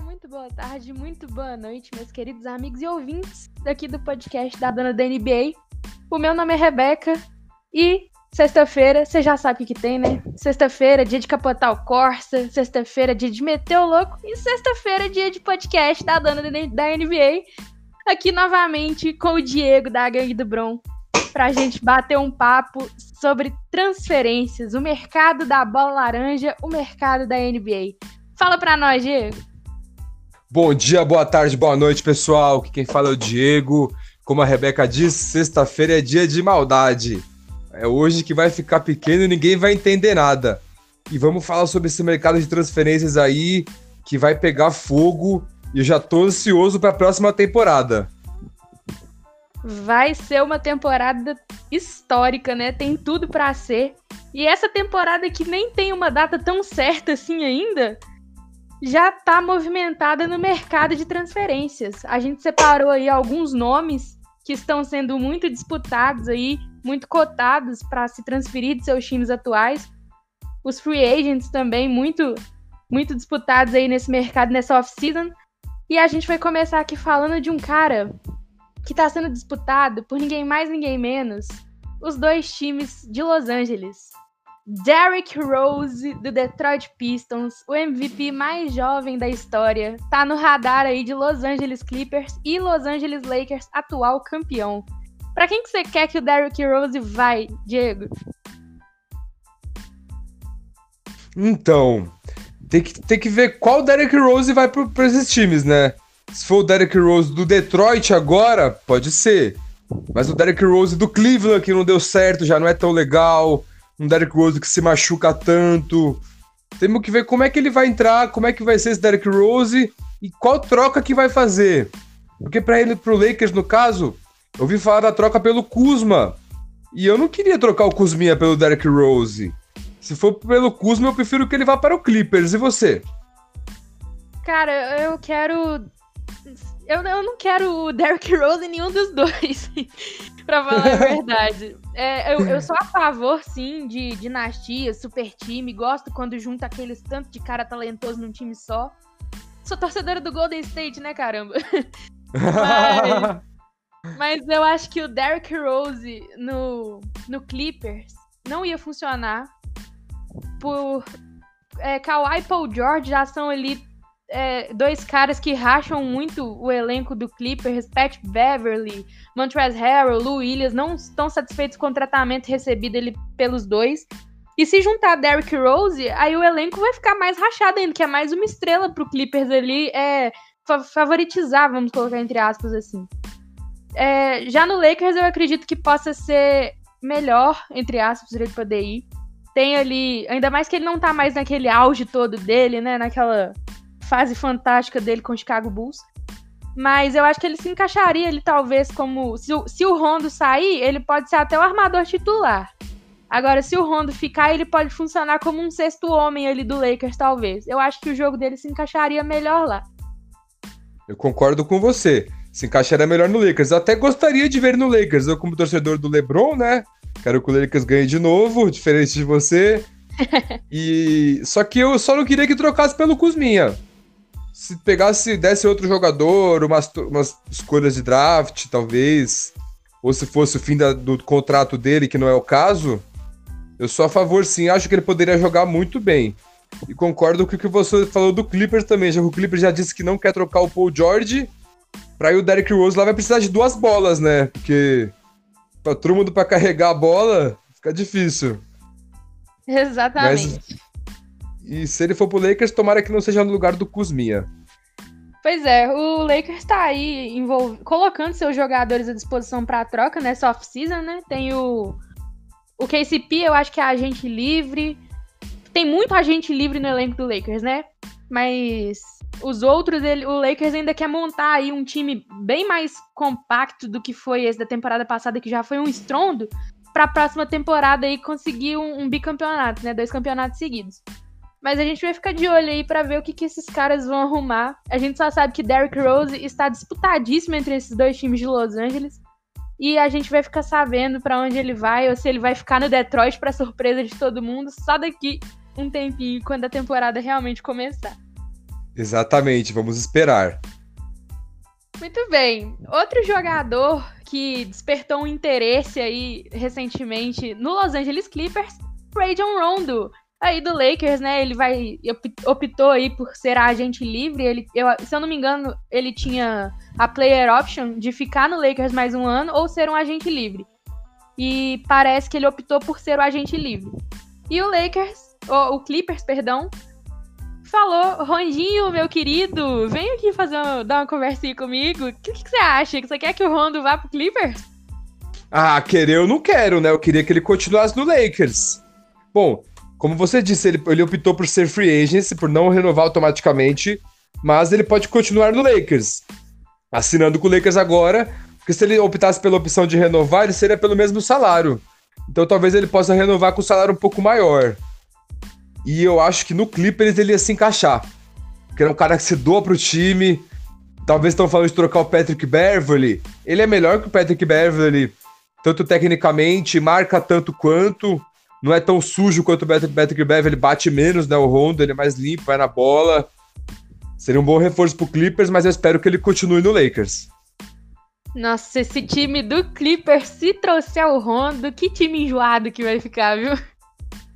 muito boa tarde, muito boa noite, meus queridos amigos e ouvintes daqui do podcast da dona da NBA. O meu nome é Rebeca e sexta-feira, você já sabe o que, tem, né? Sexta-feira, dia de capotar o Corsa, sexta-feira, dia de meter o louco e sexta-feira, dia de podcast da dona da NBA. Aqui novamente com o Diego da Gangue do Bron pra gente bater um papo sobre transferências, o mercado da bola laranja, o mercado da NBA. Fala pra nós, Diego. Bom dia, boa tarde, boa noite, pessoal. Aqui quem fala é o Diego. Como a Rebeca disse, sexta-feira é dia de maldade. É hoje que vai ficar pequeno e ninguém vai entender nada. E vamos falar sobre esse mercado de transferências aí que vai pegar fogo e eu já tô ansioso para a próxima temporada. Vai ser uma temporada histórica, né? Tem tudo para ser. E essa temporada que nem tem uma data tão certa assim ainda, já está movimentada no mercado de transferências. A gente separou aí alguns nomes que estão sendo muito disputados aí, muito cotados para se transferir de seus times atuais. Os free agents também muito muito disputados aí nesse mercado nessa off-season. E a gente vai começar aqui falando de um cara que está sendo disputado por ninguém mais ninguém menos os dois times de Los Angeles. Derrick Rose, do Detroit Pistons, o MVP mais jovem da história, tá no radar aí de Los Angeles Clippers e Los Angeles Lakers, atual campeão. Para quem que você quer que o Derrick Rose vai, Diego? Então, tem que, tem que ver qual Derrick Rose vai para esses times, né? Se for o Derrick Rose do Detroit agora, pode ser. Mas o Derrick Rose do Cleveland, que não deu certo, já não é tão legal um Derrick Rose que se machuca tanto. Temos que ver como é que ele vai entrar, como é que vai ser esse Derrick Rose e qual troca que vai fazer. Porque para ele, pro Lakers, no caso, eu ouvi falar da troca pelo Kuzma. E eu não queria trocar o Kuzminha pelo Derrick Rose. Se for pelo Kuzma, eu prefiro que ele vá para o Clippers. E você? Cara, eu quero. Eu, eu não quero o Derrick Rose em nenhum dos dois. pra falar a verdade. É, eu, eu sou a favor, sim, de dinastia, super time. Gosto quando junta aqueles tanto de cara talentoso num time só. Sou torcedora do Golden State, né, caramba? mas, mas eu acho que o Derrick Rose no, no Clippers não ia funcionar. Por é, Kawhi e Paul George já são ali é, dois caras que racham muito o elenco do Clippers, Pat Beverly, Montrezl Harrell, Lou Williams, não estão satisfeitos com o tratamento recebido ele, pelos dois. E se juntar Derrick Rose, aí o elenco vai ficar mais rachado ainda, que é mais uma estrela pro Clippers ali, é, favoritizar, vamos colocar entre aspas assim. É, já no Lakers eu acredito que possa ser melhor, entre aspas, ele poder ir. Tem ali, ainda mais que ele não tá mais naquele auge todo dele, né, naquela fase fantástica dele com o Chicago Bulls. Mas eu acho que ele se encaixaria ali, talvez, como. Se o, se o Rondo sair, ele pode ser até o armador titular. Agora, se o Rondo ficar, ele pode funcionar como um sexto homem ali do Lakers, talvez. Eu acho que o jogo dele se encaixaria melhor lá. Eu concordo com você. Se encaixaria melhor no Lakers. Eu até gostaria de ver no Lakers. Eu, como torcedor do LeBron, né? Quero que o Lakers ganhe de novo, diferente de você. e Só que eu só não queria que trocasse pelo Kuzminha se pegasse, desse outro jogador, umas, umas escolhas de draft, talvez, ou se fosse o fim da, do contrato dele, que não é o caso, eu sou a favor sim, acho que ele poderia jogar muito bem. E concordo com o que você falou do Clippers também, já que o Clippers já disse que não quer trocar o Paul George, pra ir o Derrick Rose lá vai precisar de duas bolas, né? Porque pra todo mundo pra carregar a bola, fica difícil. Exatamente. Mas, e se ele for pro Lakers, tomara que não seja no lugar do Kuzminha. Pois é, o Lakers tá aí envolv... colocando seus jogadores à disposição para troca nessa off-season, né? Tem o o KCP, eu acho que é agente livre. Tem muito agente livre no elenco do Lakers, né? Mas os outros, ele, o Lakers ainda quer montar aí um time bem mais compacto do que foi esse da temporada passada, que já foi um estrondo, para a próxima temporada aí conseguir um, um bicampeonato, né? Dois campeonatos seguidos. Mas a gente vai ficar de olho aí para ver o que, que esses caras vão arrumar. A gente só sabe que Derrick Rose está disputadíssimo entre esses dois times de Los Angeles. E a gente vai ficar sabendo para onde ele vai, ou se ele vai ficar no Detroit para surpresa de todo mundo, só daqui um tempinho, quando a temporada realmente começar. Exatamente, vamos esperar. Muito bem. Outro jogador que despertou um interesse aí recentemente no Los Angeles Clippers, Rajon Rondo, aí do Lakers, né? Ele vai optou aí por ser agente livre. Ele, eu, se eu não me engano, ele tinha a player option de ficar no Lakers mais um ano ou ser um agente livre. E parece que ele optou por ser o agente livre. E o Lakers, o, o Clippers, perdão, falou, Rondinho, meu querido, vem aqui fazer uma, dar uma conversinha comigo. O que, que, você acha? Você quer que o Rondo vá pro Clippers? Ah, querer eu não quero, né? Eu queria que ele continuasse no Lakers. Bom, como você disse, ele, ele optou por ser free agent, por não renovar automaticamente, mas ele pode continuar no Lakers. Assinando com o Lakers agora, porque se ele optasse pela opção de renovar, ele seria pelo mesmo salário. Então talvez ele possa renovar com um salário um pouco maior. E eu acho que no Clippers ele ia se encaixar. Porque é um cara que se doa pro time. Talvez estão falando de trocar o Patrick Beverly. Ele é melhor que o Patrick Beverly, tanto tecnicamente, marca tanto quanto. Não é tão sujo quanto o Patrick Beverly, bate menos, né? O Rondo, ele é mais limpo, vai na bola. Seria um bom reforço pro Clippers, mas eu espero que ele continue no Lakers. Nossa, esse time do Clippers, se trouxer o Rondo, que time enjoado que vai ficar, viu?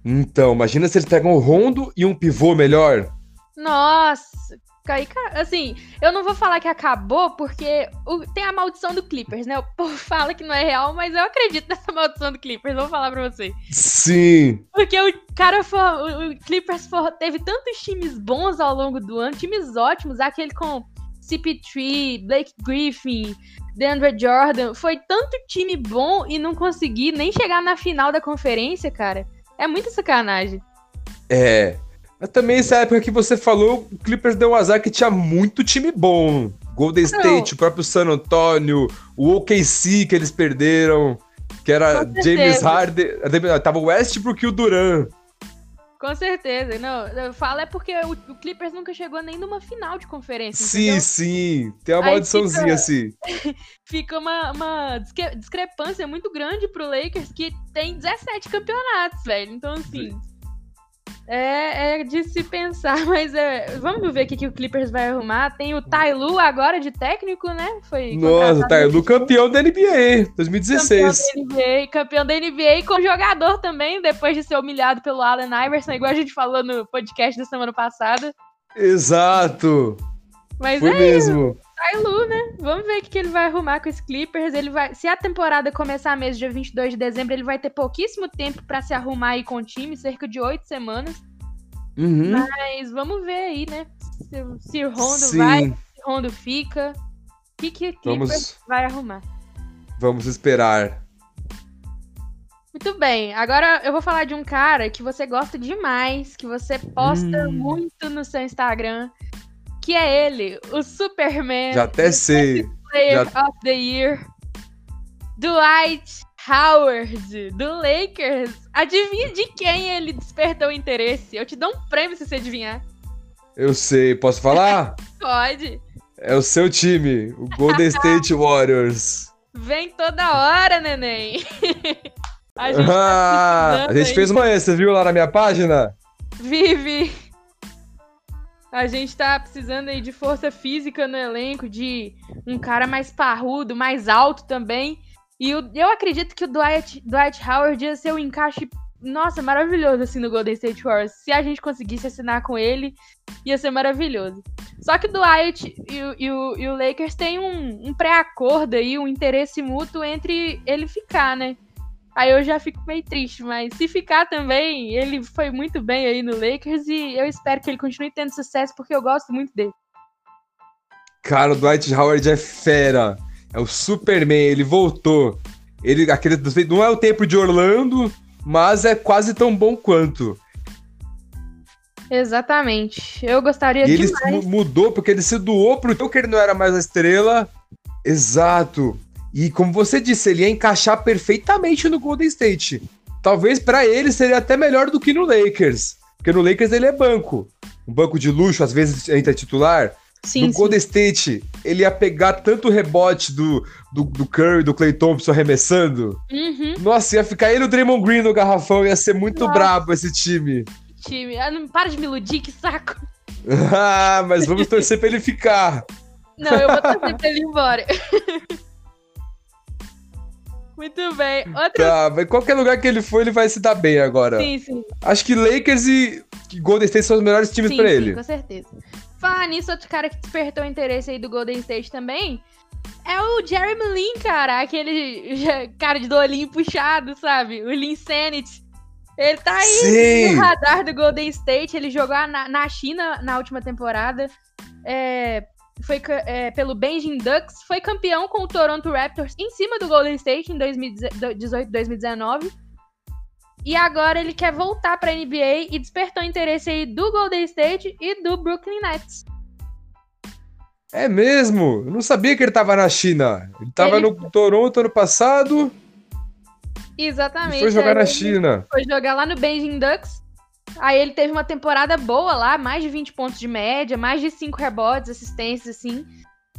Então, imagina se eles pegam o Rondo e um pivô melhor. Nossa, aí, assim, eu não vou falar que acabou, porque o, tem a maldição do Clippers, né? O povo fala que não é real, mas eu acredito nessa maldição do Clippers, vou falar pra você. Sim. Porque o cara o, o Clippers teve tantos times bons ao longo do ano, times ótimos, aquele com CP3, Blake Griffin, DeAndre Jordan, foi tanto time bom e não consegui nem chegar na final da conferência, cara. É muita sacanagem. É. Também essa época que você falou, o Clippers deu um azar que tinha muito time bom. Golden State, Não. o próprio San Antonio, o OKC que eles perderam, que era James Harden, tava o Westbrook e o Duran. Com certeza. Não, eu falo é porque o, o, Clippers nunca chegou nem numa final de conferência. Sim, entendeu? sim. Tem uma maldiçãozinha assim. fica uma, uma discrepância muito grande pro Lakers, que tem 17 campeonatos, velho. Então, assim. É, é de se pensar, mas é, vamos ver o que, que o Clippers vai arrumar. Tem o Tailu agora de técnico, né? Foi Nossa, o Tailu campeão da NBA 2016. Campeão da NBA, campeão da NBA com jogador também, depois de ser humilhado pelo Allen Iverson, igual a gente falou no podcast da semana passada. Exato. Mas Foi é mesmo. Tailu, né? Vamos ver o que ele vai arrumar com os Clippers. Ele vai, se a temporada começar mesmo dia 22 de dezembro, ele vai ter pouquíssimo tempo para se arrumar aí com o time, cerca de oito semanas. Uhum. Mas vamos ver aí, né? Se, se o Rondo Sim. vai, se o Rondo fica. O que, que Clippers vamos... vai arrumar? Vamos esperar. Muito bem, agora eu vou falar de um cara que você gosta demais, que você posta hum. muito no seu Instagram, que é ele, o Superman. Já até sei. Player Já... of the Year, Dwight Howard, do Lakers. Adivinha de quem ele despertou interesse? Eu te dou um prêmio se você adivinhar. Eu sei, posso falar? Pode. É o seu time, o Golden State Warriors. Vem toda hora, neném. a gente, tá ah, a gente fez uma extra, viu lá na minha página? Vive. A gente tá precisando aí de força física no elenco, de um cara mais parrudo, mais alto também. E eu, eu acredito que o Dwight, Dwight Howard ia ser um encaixe, nossa, maravilhoso assim no Golden State Warriors. Se a gente conseguisse assinar com ele, ia ser maravilhoso. Só que o Dwight e e o, e o Lakers têm um, um pré-acordo aí, um interesse mútuo entre ele ficar, né? Aí eu já fico meio triste, mas se ficar também, ele foi muito bem aí no Lakers e eu espero que ele continue tendo sucesso porque eu gosto muito dele. Cara, o Dwight Howard é fera. É o Superman, ele voltou. Ele aquele não é o tempo de Orlando, mas é quase tão bom quanto. Exatamente. Eu gostaria e ele mudou porque ele se doou pro que ele não era mais a estrela. Exato. E como você disse, ele ia encaixar perfeitamente no Golden State. Talvez para ele seria até melhor do que no Lakers. Porque no Lakers ele é banco. Um banco de luxo, às vezes entra titular. Sim, no. Golden State, ele ia pegar tanto rebote do, do, do Curry, do Clay Thompson arremessando. Uhum. Nossa, ia ficar ele e o Draymond Green no garrafão, ia ser muito Nossa. brabo esse time. Time, ah, não para de me iludir, que saco. ah, mas vamos torcer pra ele ficar. Não, eu vou torcer pra ele ir embora. Muito bem. Outro... Tá, mas qualquer lugar que ele for, ele vai se dar bem agora. Sim, sim. Acho que Lakers e Golden State são os melhores times sim, pra sim, ele. com certeza. Falar nisso, outro cara que despertou interesse aí do Golden State também é o Jeremy Lin, cara. Aquele cara de olhinho puxado, sabe? O Lin Sanity. Ele tá aí Sim. no radar do Golden State. Ele jogou na, na China na última temporada. É, foi é, pelo Beijing Ducks. Foi campeão com o Toronto Raptors em cima do Golden State em 2018, 2019. E agora ele quer voltar pra NBA e despertou interesse aí do Golden State e do Brooklyn Nets. É mesmo? Eu não sabia que ele tava na China. Ele tava Ele- no Toronto ano passado Exatamente. foi jogar aí na China. Foi jogar lá no Beijing Ducks. Aí ele teve uma temporada boa lá, mais de 20 pontos de média, mais de 5 rebotes, assistências, assim.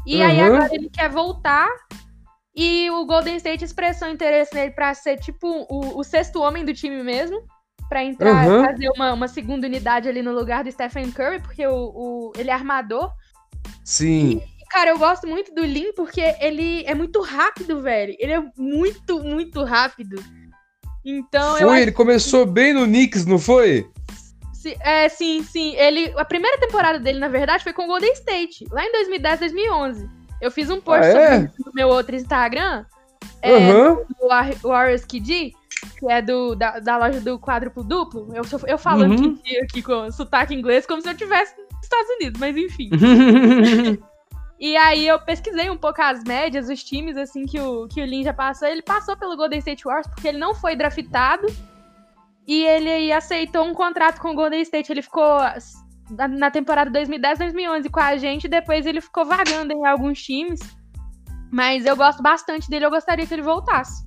E aí Uhum. agora ele quer voltar. E o Golden State expressou interesse nele pra ser tipo o, o sexto homem do time mesmo. Pra entrar, Uhum. fazer uma, uma segunda unidade ali no lugar do Stephen Curry, porque o, o- ele é armador. Sim. E, cara, eu gosto muito do Lin porque ele é muito rápido, velho. Ele é muito, muito rápido. Então, Foi, ele começou bem no Knicks, não foi? É, sim, sim. Ele, a primeira temporada dele, na verdade, foi com o Golden State, lá em 2010, 2011. Eu fiz um post Ah, é? sobre isso no meu outro Instagram, é, Aham. do War- Warriors KD, que é do, da, da loja do quádruplo duplo. Eu, eu falando Uhum. KD aqui com sotaque inglês, como se eu estivesse nos Estados Unidos, mas enfim. E aí eu pesquisei um pouco as médias, os times, assim, que o, que o Lin já passou. Ele passou pelo Golden State Warriors porque ele não foi draftado. E ele aí aceitou um contrato com o Golden State. Ele ficou na- temporada 2010-2011 com a gente. Depois ele ficou vagando em alguns times. Mas eu gosto bastante dele. Eu gostaria que ele voltasse.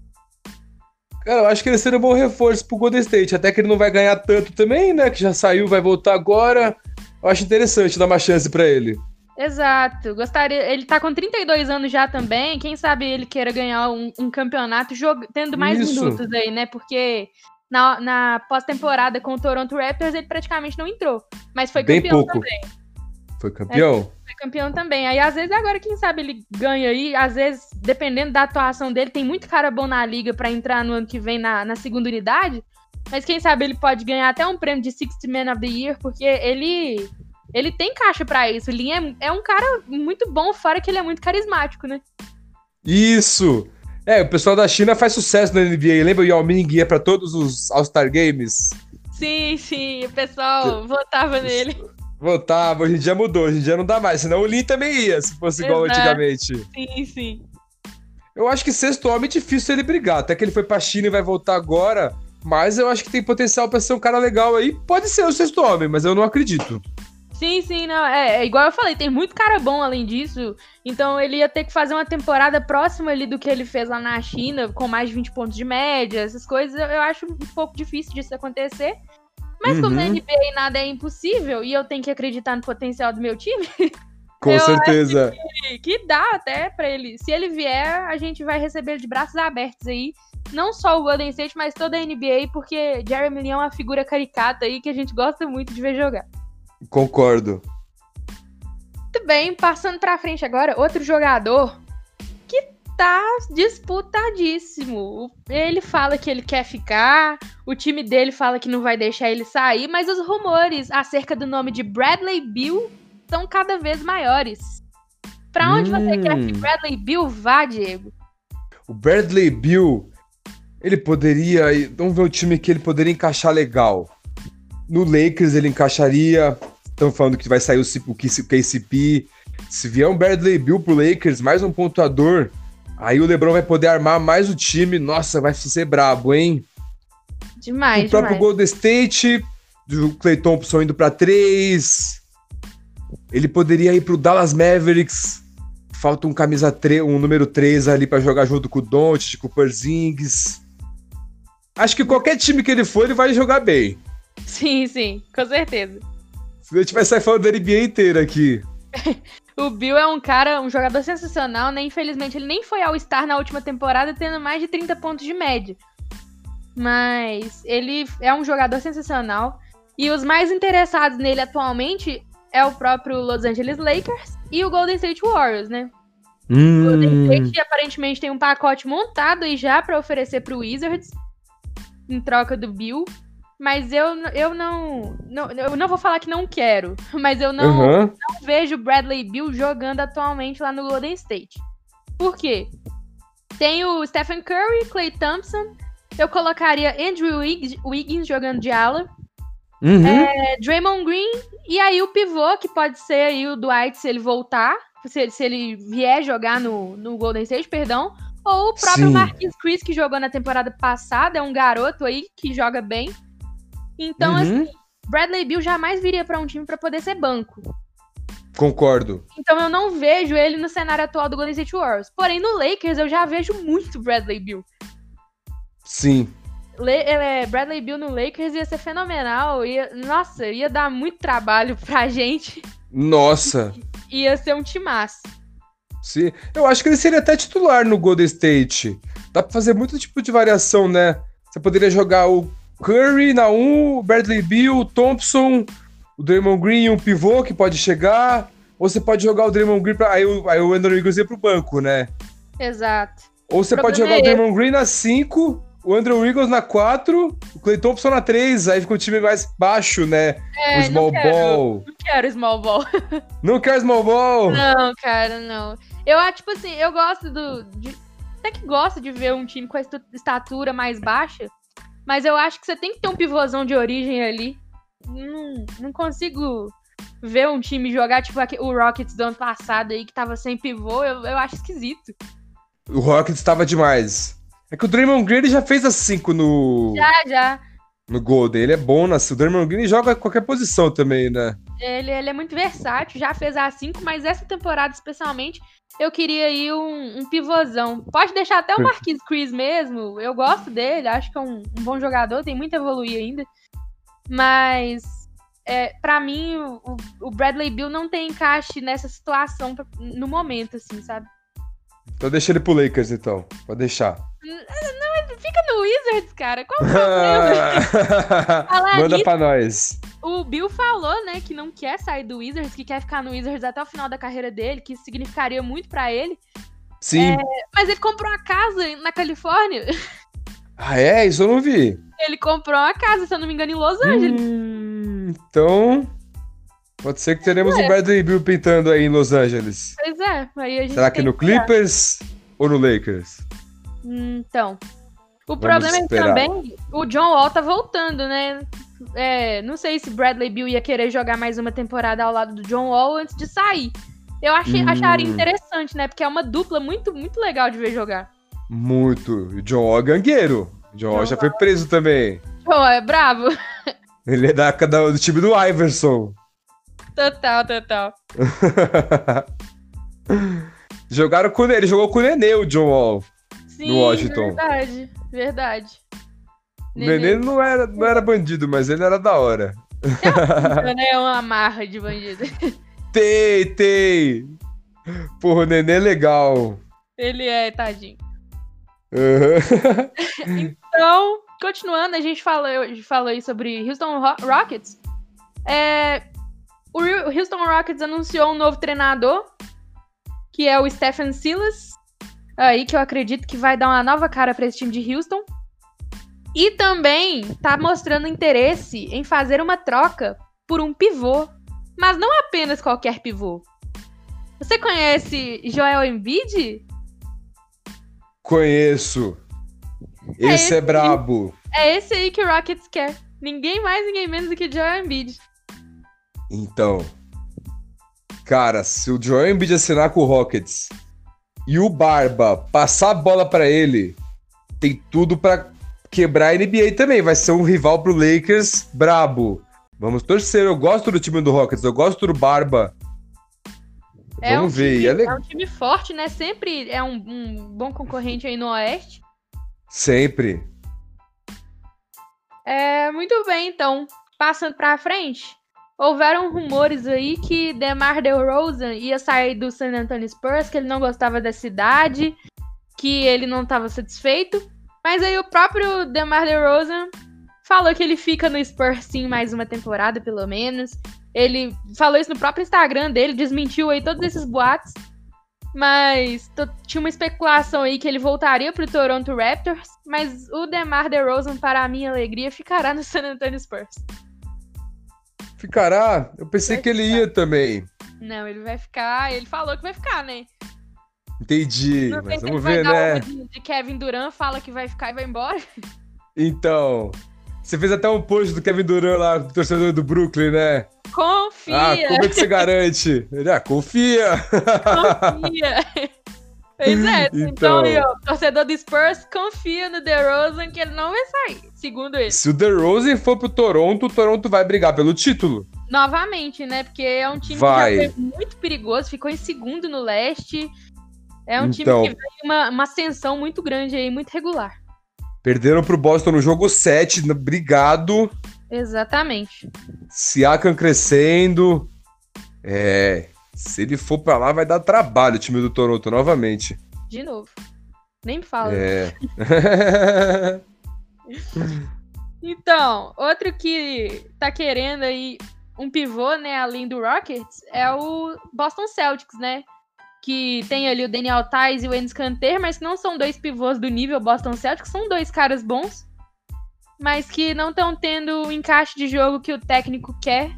Cara, eu acho que ele seria um bom reforço pro Golden State. Até que ele não vai ganhar tanto também, né? Que já saiu, vai voltar agora. Eu acho interessante dar uma chance pra ele. Exato. Gostaria. Ele tá com 32 anos já também. Quem sabe ele queira ganhar um, um campeonato jog... tendo mais Isso. minutos aí, né? Porque na, na pós-temporada com o Toronto Raptors ele praticamente não entrou. Mas foi Bem campeão pouco. também. Foi campeão? Foi campeão também. Aí, às vezes, agora, quem sabe ele ganha aí. Às vezes, dependendo da atuação dele, tem muito cara bom na liga pra entrar no ano que vem na, na segunda unidade. Mas quem sabe ele pode ganhar até um prêmio de 60 Man of the Year, porque ele. Ele tem caixa pra isso. O Lin é, é um cara muito bom, fora que ele é muito carismático, né? Isso! É, o pessoal da China faz sucesso na NBA. Lembra o Yao Ming ia pra todos os All-Star Games? Sim, sim, o pessoal votava nele. Votava, hoje em dia mudou, hoje em dia não dá mais. Senão o Lin também ia, se fosse igual Exato. antigamente. Sim, sim. Eu acho que sexto homem é difícil ele brigar. Até que ele foi pra China e vai voltar agora. Mas eu acho que tem potencial pra ser um cara legal aí. Pode ser o sexto homem, mas eu não acredito. Sim, sim, não. É, é igual eu falei, tem muito cara bom além disso. Então ele ia ter que fazer uma temporada próxima ali do que ele fez lá na China, com mais de 20 pontos de média, essas coisas. Eu, acho um pouco difícil disso acontecer. Mas como Uhum. na NBA nada é impossível e eu tenho que acreditar no potencial do meu time, Com Eu certeza. que dá até pra ele. Se ele vier, a gente vai receber de braços abertos aí. Não só o Golden State, mas toda a NBA, porque Jeremy Lin é uma figura caricata aí que a gente gosta muito de ver jogar. Concordo. Muito bem, passando pra frente agora, outro jogador que tá disputadíssimo. Ele fala que ele quer ficar, o time dele fala que não vai deixar ele sair, mas os rumores acerca do nome de Bradley Bill estão cada vez maiores. Pra onde você Hum. quer que Bradley Bill vá, Diego? O Bradley Bill, ele poderia. Vamos ver o time que ele poderia encaixar legal. No Lakers ele encaixaria. Estão falando que vai sair o, o KC o KCP. Se vier um Bradley Bill pro Lakers, mais um pontuador, aí o LeBron vai poder armar mais o time. Nossa, vai ser brabo, hein? Demais, o próprio demais. Golden State, o Clay Thompson indo pra três. Ele poderia ir pro Dallas Mavericks. Falta um camisa 3, um número 3 ali pra jogar junto com o Doncic, com o Porzingis. Acho que qualquer time que ele for, ele vai jogar bem. Sim, sim, com certeza. Se a gente vai sair falando da NBA inteira aqui. O Bill é um cara, um jogador sensacional, né? Infelizmente, ele nem foi ao Star na última temporada, tendo mais de 30 pontos de média. Mas ele é um jogador sensacional. E os mais interessados nele atualmente é o próprio Los Angeles Lakers e o Golden State Warriors, né? Hum. O Golden State aparentemente tem um pacote montado aí já pra oferecer pro Wizards em troca do Bill. Mas eu, eu não, não. Eu não vou falar que não quero, mas eu não, Uhum. não vejo o Bradley Bill jogando atualmente lá no Golden State. Por quê? Tem o Stephen Curry, Clay Thompson. Eu colocaria Andrew Wiggins jogando de ala. Uhum. É, Draymond Green. E aí o pivô, que pode ser aí o Dwight se ele voltar. Se, se ele vier jogar no, no Golden State, perdão. Ou o próprio Sim. Marquis Chris, que jogou na temporada passada. É um garoto aí que joga bem. Então, assim, Uhum. Bradley Bill jamais viria pra um time pra poder ser banco. Concordo. Então eu não vejo ele no cenário atual do Golden State Warriors. Porém, no Lakers eu já vejo muito Bradley Bill. Sim. Le é, Bradley Bill no Lakers ia ser fenomenal. Ia, nossa, ia dar muito trabalho pra gente. Nossa. Ia ser um timaço. Sim. Eu acho que ele seria até titular no Golden State. Dá pra fazer muito tipo de variação, né? Você poderia jogar o Curry na 1, o Bradley Bill, o Thompson, o Draymond Green, um pivô que pode chegar. Ou você pode jogar o Draymond Green pra. Aí, o- aí o Andrew Wiggins ia pro banco, né? Exato. Ou você O pode jogar o é Draymond Green na 5, o Andrew Wiggins na 4, o Clay Thompson na 3. Aí fica um time mais baixo, né? É, o small não quero, ball. Não quero small ball. Não quer small ball? Não, cara, não. Eu acho, tipo assim, eu gosto do. de- até que gosto de ver um time com a estatura mais baixa. Mas eu acho que você tem que ter um pivôzão de origem ali. Não, não consigo ver um time jogar, tipo, o Rockets do ano passado aí, que tava sem pivô. Eu, eu acho esquisito. O Rockets estava demais. É que o Draymond Green ele já fez as 5 no, Já, já. no Golden. Ele é bom, né? O Draymond Green joga qualquer posição também, né? Ele, ele é muito versátil, já fez a 5, mas essa temporada especialmente eu queria aí um, um pivôzão. Pode deixar até o Marquis Chris mesmo, eu gosto dele, acho que é um, um bom jogador, tem muito a evoluir ainda. Mas, é, para mim, o, o Bradley Bill não tem encaixe nessa situação no momento, assim, sabe? Então deixa ele pro Lakers, então. Pode deixar. Fica no Wizards, cara, qual o problema? Manda nisso- pra nós. O Bill falou, né, que não quer sair do Wizards, que quer ficar no Wizards até o final da carreira dele, que isso significaria muito pra ele. Sim. Mas ele comprou uma casa na Califórnia. Ah, é? Isso eu não vi. Ele comprou uma casa, se eu não me engano, em Los Angeles. Hum, então. Pode ser que teremos É. o Bradley Bill pintando aí em Los Angeles. Pois é, aí a gente Será que no Clippers ou no Lakers? Então. O Vamos problema é que esperar. também o John Wall tá voltando, né? É, não sei se Bradley Bill ia querer jogar mais uma temporada ao lado do John Wall antes de sair. Eu achei, Hum. acharia interessante, né? Porque é uma dupla muito, muito legal de ver jogar. Muito. E John Wall é gangueiro. John Wall John já foi preso também. John é bravo. Ele é da, da- do time do Iverson. Total, total. Jogaram com ele, ele jogou com o Nenê, o John Wall. Sim, No Washington. verdade, verdade. O Nenê não era, não era bandido, mas ele era da hora. né? É uma marra de bandido. Tei, tei. Porra, o Nenê é legal. Ele é, tadinho. Aham. Então, continuando, a gente falou, falou aí sobre Houston Ro- Rockets. É, o Houston Rockets anunciou um novo treinador, que é o Stephen Silas. Aí que eu acredito que vai dar uma nova cara para esse time de Houston. E também tá mostrando interesse em fazer uma troca por um pivô, mas não apenas qualquer pivô. Você conhece Joel Embiid? Conheço. É Esse esse é brabo. É esse aí que o Rockets quer. Ninguém mais, ninguém menos do que Joel Embiid. Então. Cara, se o Joel Embiid assinar com o Rockets e o Barba passar a bola pra ele, tem tudo pra quebrar a NBA também. Vai ser um rival pro Lakers brabo. Vamos torcer. Eu gosto do time do Rockets, eu gosto do Barba. É Vamos um ver. Time, é é, legal. um time forte, né? Sempre é um, um bom concorrente aí no Oeste. Sempre. É, muito bem, então. Passando pra frente. Houveram rumores aí que DeMar DeRozan ia sair do San Antonio Spurs, que ele não gostava da cidade, que ele não estava satisfeito. Mas aí o próprio DeMar DeRozan falou que ele fica no Spurs sim mais uma temporada, pelo menos. Ele falou isso no próprio Instagram dele, desmentiu aí todos esses boatos. Mas tinha uma especulação aí que ele voltaria pro Toronto Raptors, mas o DeMar DeRozan, para a minha alegria, ficará no San Antonio Spurs. Ficará? Eu pensei vai que ele ia também. Não, ele vai ficar. Ele falou que vai ficar, né? Entendi, Não mas vamos ver, né? De, de Kevin Durant fala que vai ficar e vai embora. Então, você fez até um post do Kevin Durant lá, do torcedor do Brooklyn, né? Confia! Ah, como é que você garante? Ele, ah, confia! Confia! Pois é, então, então torcedor do Spurs confia no DeRozan que ele não vai sair, segundo ele. Se o DeRozan for pro Toronto, o Toronto vai brigar pelo título. Novamente, né? Porque é um time vai. que já foi muito perigoso, ficou em segundo no leste. É um então, time que vem uma, uma ascensão muito grande aí, muito regular. Perderam pro Boston no jogo 7, obrigado. Exatamente. Siakam crescendo. É, se ele for pra lá, vai dar trabalho o time do Toronto novamente. De novo. Nem me fala. É. então, outro que tá querendo aí um pivô, né, além do Rockets, é o Boston Celtics, né? Que tem ali o Daniel Tais e o Enes Kanter, mas que não são dois pivôs do nível Boston Celtics, são dois caras bons, mas que não estão tendo o encaixe de jogo que o técnico quer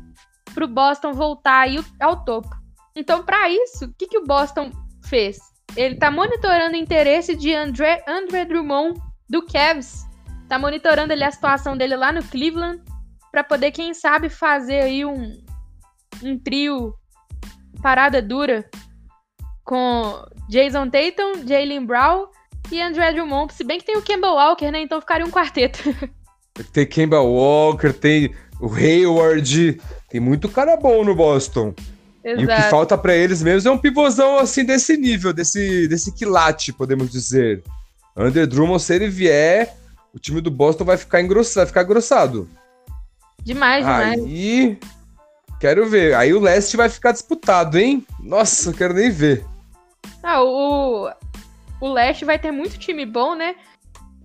pro Boston voltar aí ao topo. Então, para isso, o que, que o Boston fez? Ele tá monitorando o interesse de André, André Drummond do Cavs. Tá monitorando ali a situação dele lá no Cleveland para poder, quem sabe, fazer aí um, um trio parada dura com Jason Tatum, Jalen Brown e André Drummond. Se bem que tem o Kemba Walker, né? Então ficaria um quarteto. Tem Kemba Walker, tem o Hayward, tem muito cara bom no Boston. Exato. E o que falta para eles mesmo é um pivôzão assim desse nível, desse, desse quilate, podemos dizer. Under Drummond, se ele vier, o time do Boston vai ficar engrossado, vai ficar grossado. Demais, demais. Aí, quero ver. Aí o leste vai ficar disputado, hein? Nossa, quero nem ver. Ah, o, o leste vai ter muito time bom, né?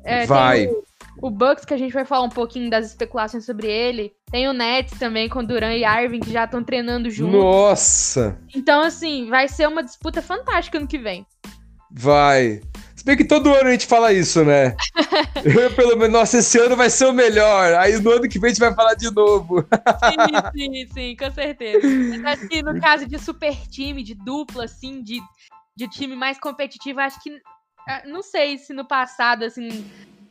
É, vai. O, o Bucks, que a gente vai falar um pouquinho das especulações sobre ele. Tem o Nets também, com Duran e Arvin, que já estão treinando juntos. Nossa! Então, assim, vai ser uma disputa fantástica no que vem. Vai. Se bem que todo ano a gente fala isso, né? Eu, pelo menos, nossa, esse ano vai ser o melhor. Aí no ano que vem a gente vai falar de novo. sim, sim, sim, com certeza. Mas acho que no caso de super time, de dupla, assim, de, de time mais competitivo, acho que. Ah, não sei se no passado, assim,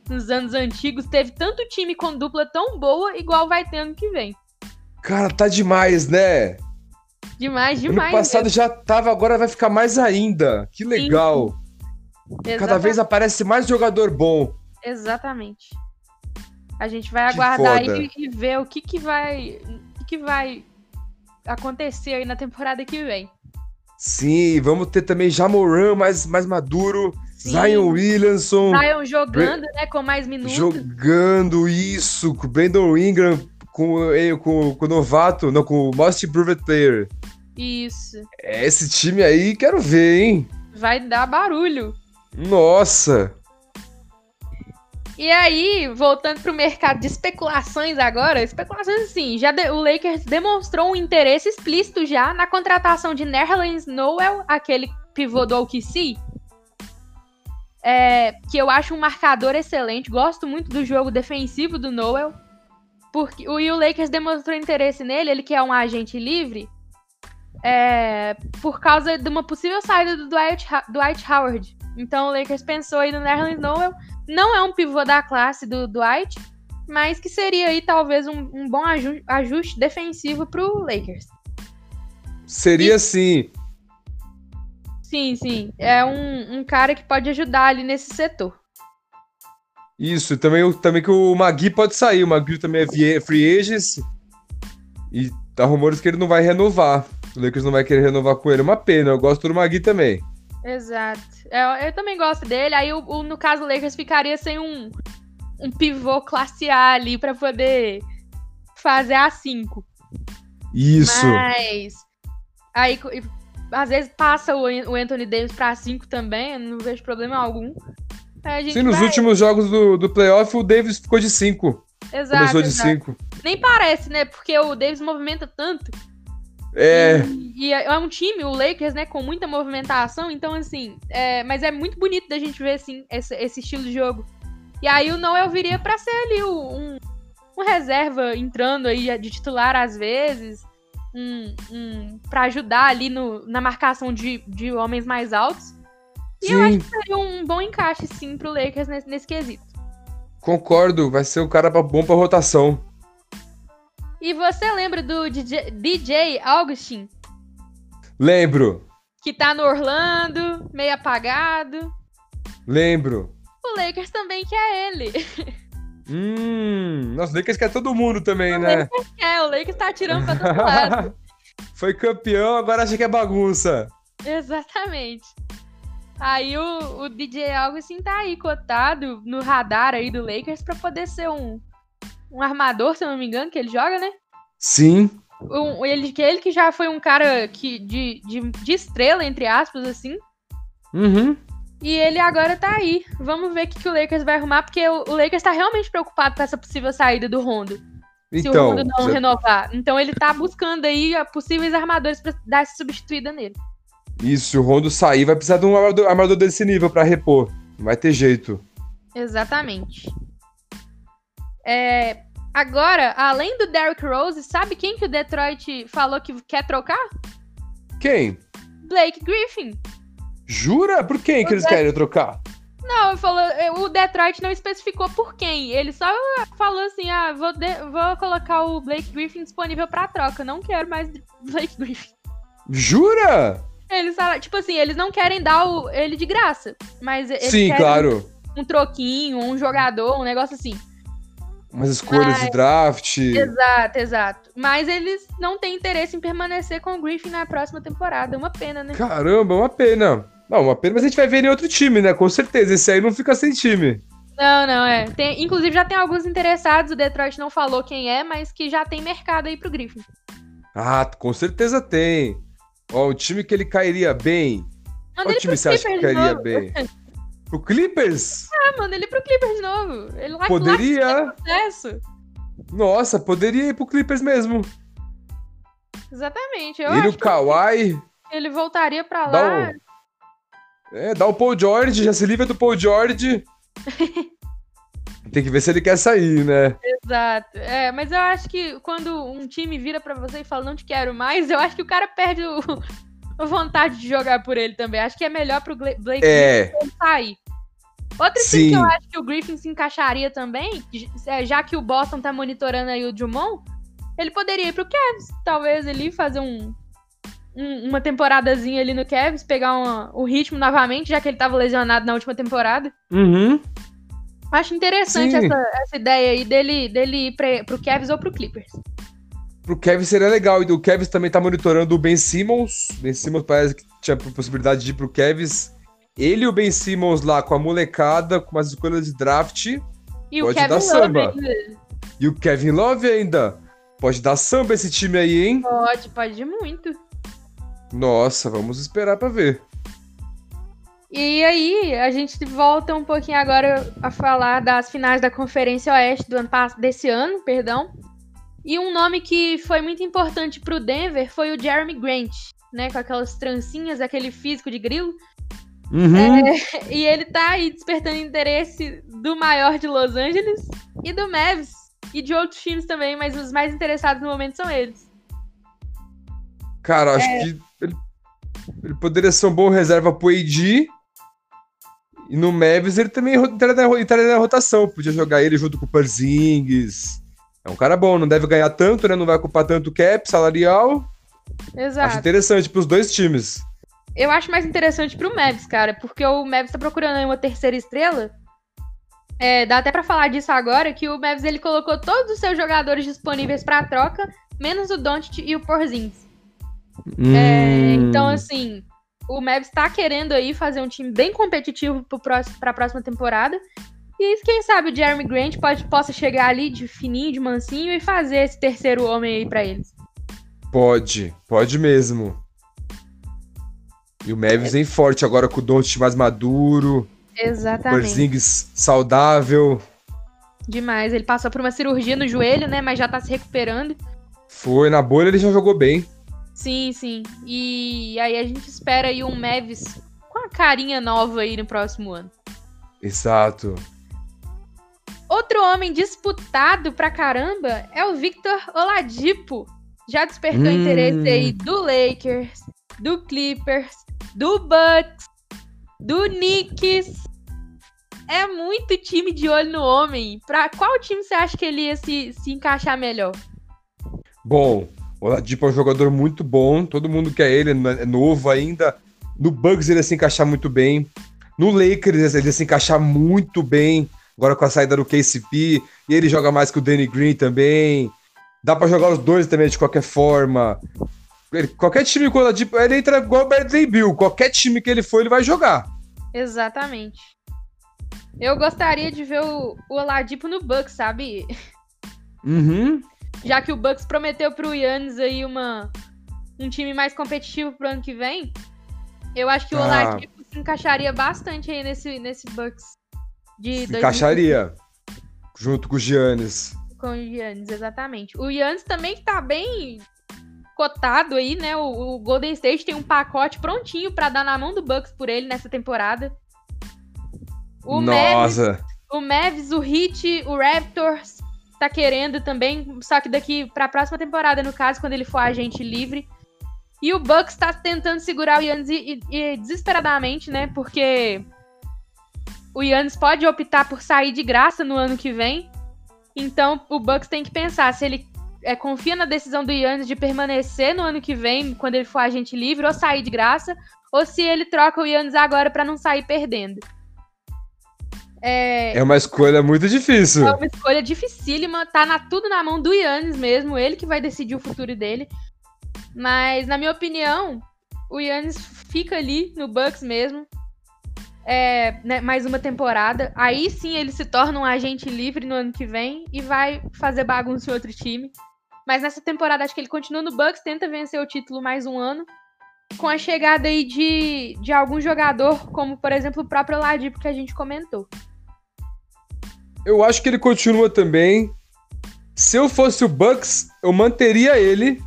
nos anos antigos, teve tanto time com dupla tão boa, igual vai ter ano que vem. Cara, tá demais, né? Demais, demais. Ano passado mesmo. já tava, agora vai ficar mais ainda. Que legal. Sim. Cada vez aparece mais jogador bom. Exatamente. A gente vai aguardar aí e ver o que que vai, o que, que vai acontecer aí na temporada que vem. Sim, vamos ter também Jamoran mais, mais maduro. Sim. Zion Williamson. Zion jogando, né? Com mais minutos. Jogando isso, com o Brandon Ingram, com, com, com o novato, não, com o Most Improved Player. Isso. Esse time aí, quero ver, hein? Vai dar barulho. Nossa! E aí, voltando para o mercado de especulações agora, especulações assim, já de, o Lakers demonstrou um interesse explícito já na contratação de Nerlens Noel, aquele pivô do OKC, é, que eu acho um marcador excelente. Gosto muito do jogo defensivo do Noel. Porque o, o Lakers demonstrou interesse nele, ele que é um agente livre, é, por causa de uma possível saída do Dwight, Dwight Howard. Então o Lakers pensou aí no Nerlens Noel. Não é um pivô da classe do Dwight, mas que seria aí talvez um, um bom ajuste, ajuste defensivo pro Lakers. Seria e... sim. Sim, sim. É um, um cara que pode ajudar ali nesse setor. Isso, também, também que o Magui pode sair. O Magui também é free agent. E tá rumores que ele não vai renovar. O Lakers não vai querer renovar com ele. Uma pena, eu gosto do Magui também. Exato. Eu, eu também gosto dele. Aí, o, o, no caso, o Lakers ficaria sem um, um pivô classe A ali pra poder fazer a 5. Isso. Mas. Aí às vezes passa o Anthony Davis pra 5 também, não vejo problema algum. Sim, nos vai... últimos jogos do, do playoff o Davis ficou de 5. Exato. Começou de 5. nem parece, né? Porque o Davis movimenta tanto. É. E, e é um time, o Lakers, né, com muita movimentação, então assim, é, mas é muito bonito da gente ver assim esse, esse estilo de jogo. E aí o Noel viria para ser ali um, um reserva entrando aí de titular às vezes, um, um para ajudar ali no, na marcação de, de homens mais altos. E Sim. eu acho que seria um bom encaixe sim pro Lakers nesse, nesse quesito. Concordo, vai ser um cara bom pra rotação. E você lembra do DJ, DJ Augustin, Lembro, que tá no Orlando, meio apagado? lembro. O Lakers também quer ele. Hum, nossa, o Lakers quer todo mundo também, né? É, o Lakers tá tirando pra todo lado. Foi campeão, agora acha que é bagunça. Exatamente. Aí o, o DJ Augustin tá aí cotado no radar aí do Lakers pra poder ser um, um armador, se eu não me engano, que ele joga, né? Sim. Um, ele, que ele que já foi um cara que, de, de, de estrela, entre aspas, assim. Uhum. E ele agora tá aí. Vamos ver o que, que o Lakers vai arrumar, porque o, o Lakers tá realmente preocupado com essa possível saída do Rondo. se o Então, Rondo não já- renovar. Então ele tá buscando aí possíveis armadores pra dar essa substituída nele. isso, se o Rondo sair, vai precisar de um armador, armador desse nível pra repor. Não vai ter jeito. Exatamente. É, agora, além do Derrick Rose, sabe quem que o Detroit falou que quer trocar? Quem? Blake Griffin. Jura? Por quem que eles querem trocar? Não, falou, o Detroit não especificou por quem. Ele só falou assim: ah, vou, de- vou colocar o Blake Griffin disponível pra troca. Não quero mais Blake Griffin. Jura? Eles falaram, tipo assim, eles não querem dar o, ele de graça. Mas eles Sim, claro. um troquinho, um jogador, um negócio assim. Umas escolhas de draft. Exato, exato. Mas eles não têm interesse em permanecer com o Griffin na próxima temporada. Uma pena, né? Caramba, uma pena. Não, uma pena, mas a gente vai ver ele em outro time, né? Com certeza. Esse aí não fica sem time. Não, não, é. Tem- inclusive já tem alguns interessados, o Detroit não falou quem é, mas que já tem mercado aí pro Griffin. Ah, com certeza tem. Ó, um time que ele cairia bem. Qual time você acha que cairia novo. bem? O Clippers? Ah, manda ele pro Clippers de novo. Ele lá Poderia. lá. Nossa, poderia ir pro Clippers mesmo. Exatamente. Eu ele acho o Kawhi. ele voltaria pra Dá lá. É, dá o Paul George, já se livra do Paul George. Tem que ver se ele quer sair, né? Exato. É, mas eu acho que quando um time vira pra você e fala não te quero mais, eu acho que o cara perde o, a vontade de jogar por ele também. Acho que é melhor pro Blake É, sair. Outro time Sim. que eu acho que o Griffin se encaixaria também, é, já que o Boston tá monitorando aí o Drummond, ele poderia ir pro Cavs, talvez ali fazer um, um- uma temporadazinha ali no Cavs, pegar uma- o ritmo novamente, já que ele tava lesionado na última temporada. uhum. Acho interessante essa, essa ideia aí dele, dele ir pra, pro Cavs ou pro Clippers. Pro Kevin seria legal. E o Kevin também tá monitorando o Ben Simmons. Ben Simmons parece que tinha possibilidade de ir pro Kevs. Ele e o Ben Simmons lá com a molecada, com umas escolhas de draft. E Pode o Kevin dar Love samba. ainda. E o Kevin Love ainda. Pode dar samba esse time aí, hein? Pode, pode muito. Nossa, vamos esperar pra ver. E aí, a gente volta um pouquinho agora a falar das finais da Conferência Oeste do ano desse ano, perdão. E um nome que foi muito importante pro Denver foi o Jeremy Grant, né, com aquelas trancinhas, aquele físico de grilo. Uhum. E ele tá aí despertando interesse do maior de Los Angeles e do Mavs e de outros times também, mas os mais interessados no momento são eles. Cara, acho É. que ele, ele poderia ser um bom reserva pro AD. E no Mavis ele também entraria na, entraria na rotação. Podia jogar ele junto com o Parzingis. É um cara bom, não deve ganhar tanto, né? Não vai ocupar tanto cap salarial. Acho Exato. interessante pros dois times. Eu acho mais interessante pro Mavs, cara, porque o Mavs tá procurando aí uma terceira estrela. É, dá até pra falar disso agora, que o Mavs ele colocou todos os seus jogadores disponíveis pra troca, menos o Doncic e o Porzingis. É, Hum. então, assim, o Mavs tá querendo aí fazer um time bem competitivo pro próximo, pra próxima temporada. E quem sabe o Jeremy Grant pode, possa chegar ali de fininho, de mansinho e fazer esse terceiro homem aí pra eles. Pode, pode mesmo. E o Mavis vem forte agora com o Doncic mais maduro, Exatamente. Porzingis saudável. Demais. Ele passou por uma cirurgia no joelho, né? Mas já tá se recuperando. Foi, na bolha ele já jogou bem. Sim, sim. E aí a gente espera aí um Mavis com a carinha nova aí no próximo ano. Exato. Outro homem disputado pra caramba é o Victor Oladipo. Já despertou Hum. interesse aí do Lakers, do Clippers, do Bucks, do Knicks. É muito time de olho no homem. Pra qual time você acha que ele ia se, se encaixar melhor? Bom, o Oladipo é um jogador muito bom, todo mundo quer ele, é novo ainda. No Bucks ele ia se encaixar muito bem. No Lakers ele ia se encaixar muito bem, agora com a saída do KCP. E ele joga mais que o Danny Green também. Dá pra jogar os dois também de qualquer forma. Ele- qualquer time com o Oladipo, ele entra igual o Bradley Bill. Qualquer time que ele for, ele vai jogar. Exatamente. Eu gostaria de ver o, o Oladipo no Bucks, sabe? Uhum. Já que o Bucks prometeu pro Yannis aí uma, um time mais competitivo pro ano que vem, eu acho que o Ah. Oladipo se encaixaria bastante aí nesse, nesse Bucks de Se encaixaria. Junto com o Giannis. com o Yannis, exatamente. O Yannis também tá bem cotado aí, né? O, o Golden State tem um pacote prontinho pra dar na mão do Bucks por ele nessa temporada. O Mavis, Nossa. o Mavs, o Heat, o Raptors tá querendo também, só que daqui pra próxima temporada, no caso, quando ele for agente livre. E o Bucks tá tentando segurar o Yannis e, e- e desesperadamente, né? Porque o Yannis pode optar por sair de graça no ano que vem. Então o Bucks tem que pensar se ele é, confia na decisão do Yannis de permanecer no ano que vem, quando ele for agente livre, ou sair de graça, ou se ele troca o Yannis agora pra não sair perdendo. É, É uma escolha muito difícil. é uma escolha dificílima, tá na, tudo na mão do Yannis mesmo, ele que vai decidir o futuro dele. Mas, na minha opinião, o Yannis fica ali no Bucks mesmo. É, né, mais uma temporada. Aí sim ele se torna um agente livre no ano que vem e vai fazer bagunça em outro time. Mas nessa temporada acho que ele continua no Bucks, tenta vencer o título mais um ano. Com a chegada aí de, de algum jogador, como por exemplo o próprio Ladipo que a gente comentou. Eu acho que ele continua também. Se eu fosse o Bucks, eu manteria ele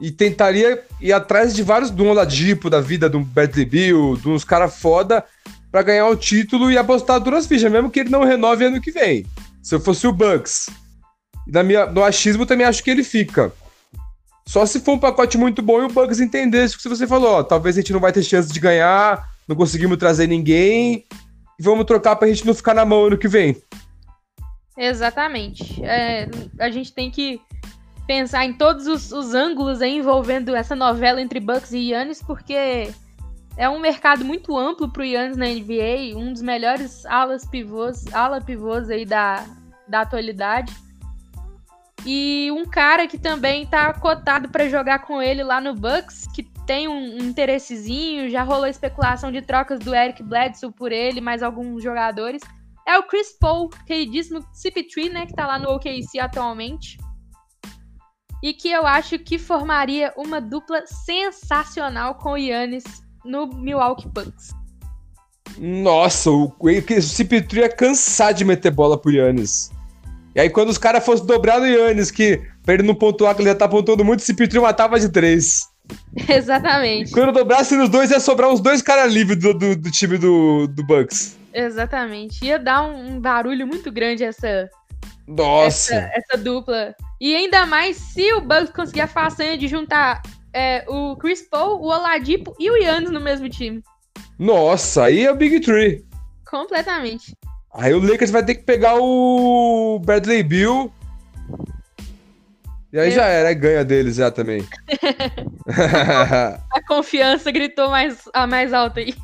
e tentaria ir atrás de vários do Oladipo da vida, do Bradley Bill, de uns caras foda, pra ganhar o título e apostar duras fichas, mesmo que ele não renove ano que vem. Se eu fosse o Bucks. Na minha, no achismo também acho que ele fica. Só se for um pacote muito bom e o Bucks entender isso que você falou, ó, talvez a gente não vai ter chance de ganhar, não conseguimos trazer ninguém, e vamos trocar pra gente não ficar na mão ano que vem. Exatamente. É, a gente tem que pensar em todos os, os ângulos envolvendo essa novela entre Bucks e Yannis, porque é um mercado muito amplo pro Yannis na NBA, um dos melhores alas pivôs, ala pivôs aí da, da atualidade. E um cara que também tá cotado para jogar com ele lá no Bucks, que tem um, interessezinho, já rolou especulação de trocas do Eric Bledsoe por ele, mais alguns jogadores. É o Chris Paul, queridíssimo CP3, né, que tá lá no OKC atualmente. E que eu acho que formaria uma dupla sensacional com o Yannis no Milwaukee Bucks. Nossa, o, o CP3 ia cansar de meter bola pro Yannis. E aí, quando os caras fossem dobrar no Yannis, que pra ele não pontuar, que ele já tá pontuando muito, o CP3 matava de três. Exatamente. Quando dobrasse nos dois, ia sobrar uns dois caras livres do, do, do time do, do Bucks. Exatamente. Ia dar um, um barulho muito grande essa, Nossa. essa, essa dupla. E ainda mais se o Bucks conseguir a façanha de juntar é, o Chris Paul, o Oladipo e o Yannis no mesmo time. Nossa, aí é o Big Tree. Completamente. Aí o Lakers vai ter que pegar o Bradley Bill. E aí Eu- já era, aí ganha deles já também. A confiança gritou mais, a mais alta aí.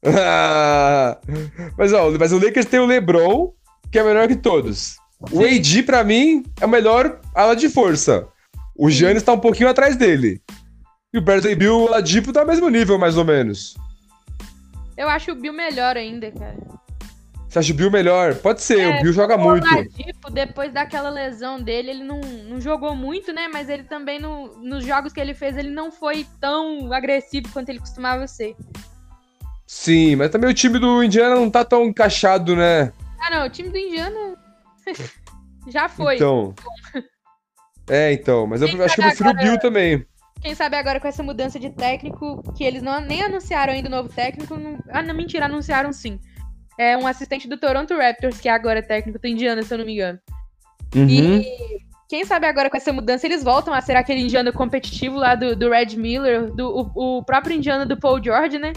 mas, ó, mas o Lakers tem o LeBron, que é melhor que todos. O Sim. AD, pra mim, é o melhor ala de força. O Giannis tá um pouquinho atrás dele. E o Bradley Bill e o Ladipo tá no mesmo nível, mais ou menos. Eu acho o Bill melhor ainda, cara. Você acha o Bill melhor? Pode ser, É, o Bill joga O muito. Oladipo, depois daquela lesão dele, ele não, não jogou muito, né? Mas ele também, no, nos jogos que ele fez, ele não foi tão agressivo quanto ele costumava ser. Sim, mas também o time do Indiana não tá tão encaixado, né? Ah, não, o time do Indiana Já foi. Então. É, então, mas eu Quem acho que eu prefiro o agora- Bill também. Quem sabe agora com essa mudança de técnico, que eles não, nem anunciaram ainda o novo técnico. Não, ah, não, mentira, anunciaram sim. É um assistente do Toronto Raptors, que é agora técnico do Indiana, se eu não me engano. Uhum. E quem sabe agora com essa mudança eles voltam a ser aquele Indiana competitivo lá do, do Red Miller, do, o, o próprio Indiana do Paul George, né?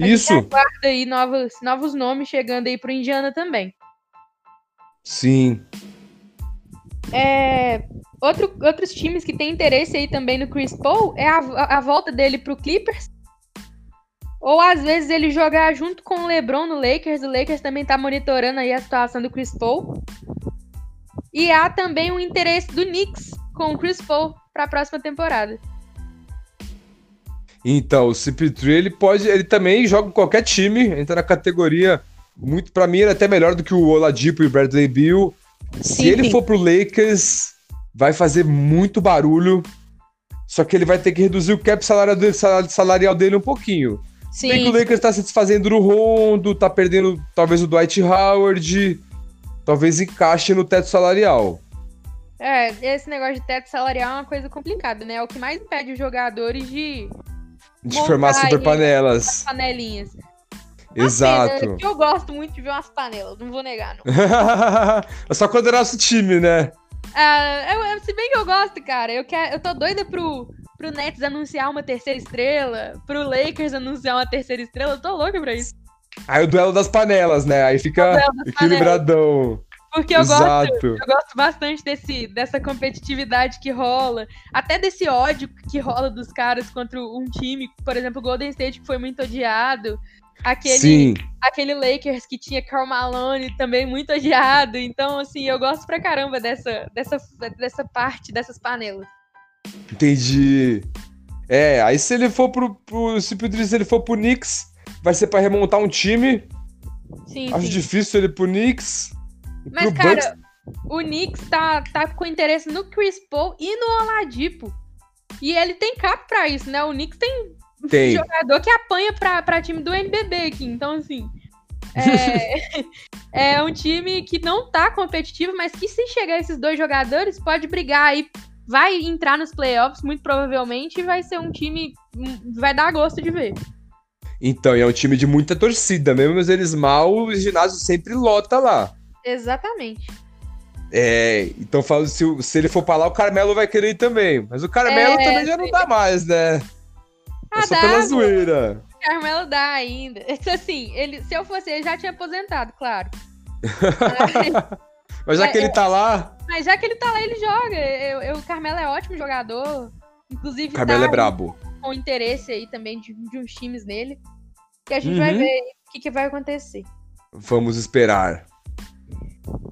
A Isso, aguarda aí novos, novos nomes chegando aí pro Indiana também. sim. É, outro, outros times que têm interesse aí também no Chris Paul é a, a, a volta dele pro Clippers. Ou às vezes ele jogar junto com o LeBron no Lakers. O Lakers também tá monitorando aí a situação do Chris Paul. E há também o interesse do Knicks com o Chris Paul para a próxima temporada. Então, o CP3 ele pode, ele também joga em qualquer time, entra na categoria muito para mim ele é até melhor do que o Oladipo e o Bradley Beal. Se Sim, ele sim. for pro Lakers, vai fazer muito barulho. Só que ele vai ter que reduzir o cap dele, salar- salarial dele um pouquinho. Se bem que o Sim, Lakers tá se desfazendo do Rondo, tá perdendo talvez o Dwight Howard, talvez encaixe no teto salarial. é, esse negócio de teto salarial é uma coisa complicada, né? É o que mais impede os jogadores de De formar super panelas. panelinhas. Exato. Pena, que eu gosto muito de ver umas panelas, não vou negar, não. É Só quando é nosso time, né? Ah, eu- se bem que eu gosto, cara, eu, quero, eu tô doida pro, pro Nets anunciar uma terceira estrela, pro Lakers anunciar uma terceira estrela, eu tô louca pra isso. Aí o duelo das panelas, né? Aí fica equilibradão. Porque eu gosto, Exato. eu gosto bastante desse, dessa competitividade que rola, até desse ódio que rola dos caras contra um time, por exemplo, o Golden State, que foi muito odiado. Aquele, Sim. aquele Lakers que tinha Karl Malone também muito odiado. Então, assim, eu gosto pra caramba dessa, dessa, dessa parte, dessas panelas. Entendi. É, aí se ele for pro, pro se o Idris, ele for pro Knicks, vai ser pra remontar um time. Sim, Acho sim. difícil ele pro Knicks. Mas, pro Bucks, cara, o Knicks tá, tá com interesse no Chris Paul e no Oladipo. E ele tem cap pra isso, né? O Knicks tem tem. jogador que apanha pra, pra time do NBB aqui. Então, assim. É, é um time que não tá competitivo, mas que se chegar esses dois jogadores, pode brigar aí. Vai entrar nos playoffs, muito provavelmente, e vai ser um time. hum, Vai dar gosto de ver. Então, e é um time de muita torcida, mesmo eles mal, o ginásio sempre lota lá. Exatamente. É, então falo, se, o- se ele for pra lá, o Carmelo vai querer ir também. Mas o Carmelo É, também já não dá mais, né? Ah, é só dá, pela pô. zoeira. Carmelo dá ainda. Assim, ele, se eu fosse ele, já tinha aposentado, claro. Mas, já É, que ele tá lá, mas já que ele tá lá, ele joga. Eu, eu- o Carmelo é ótimo jogador. Inclusive, o Carmelo tá é brabo. com interesse aí também de, de uns times nele. Que a gente vai Uhum. ver o que, que vai acontecer. Vamos esperar.